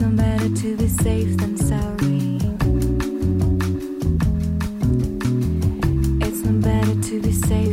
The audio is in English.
no better to be safe than sorry. It's no better to be safe.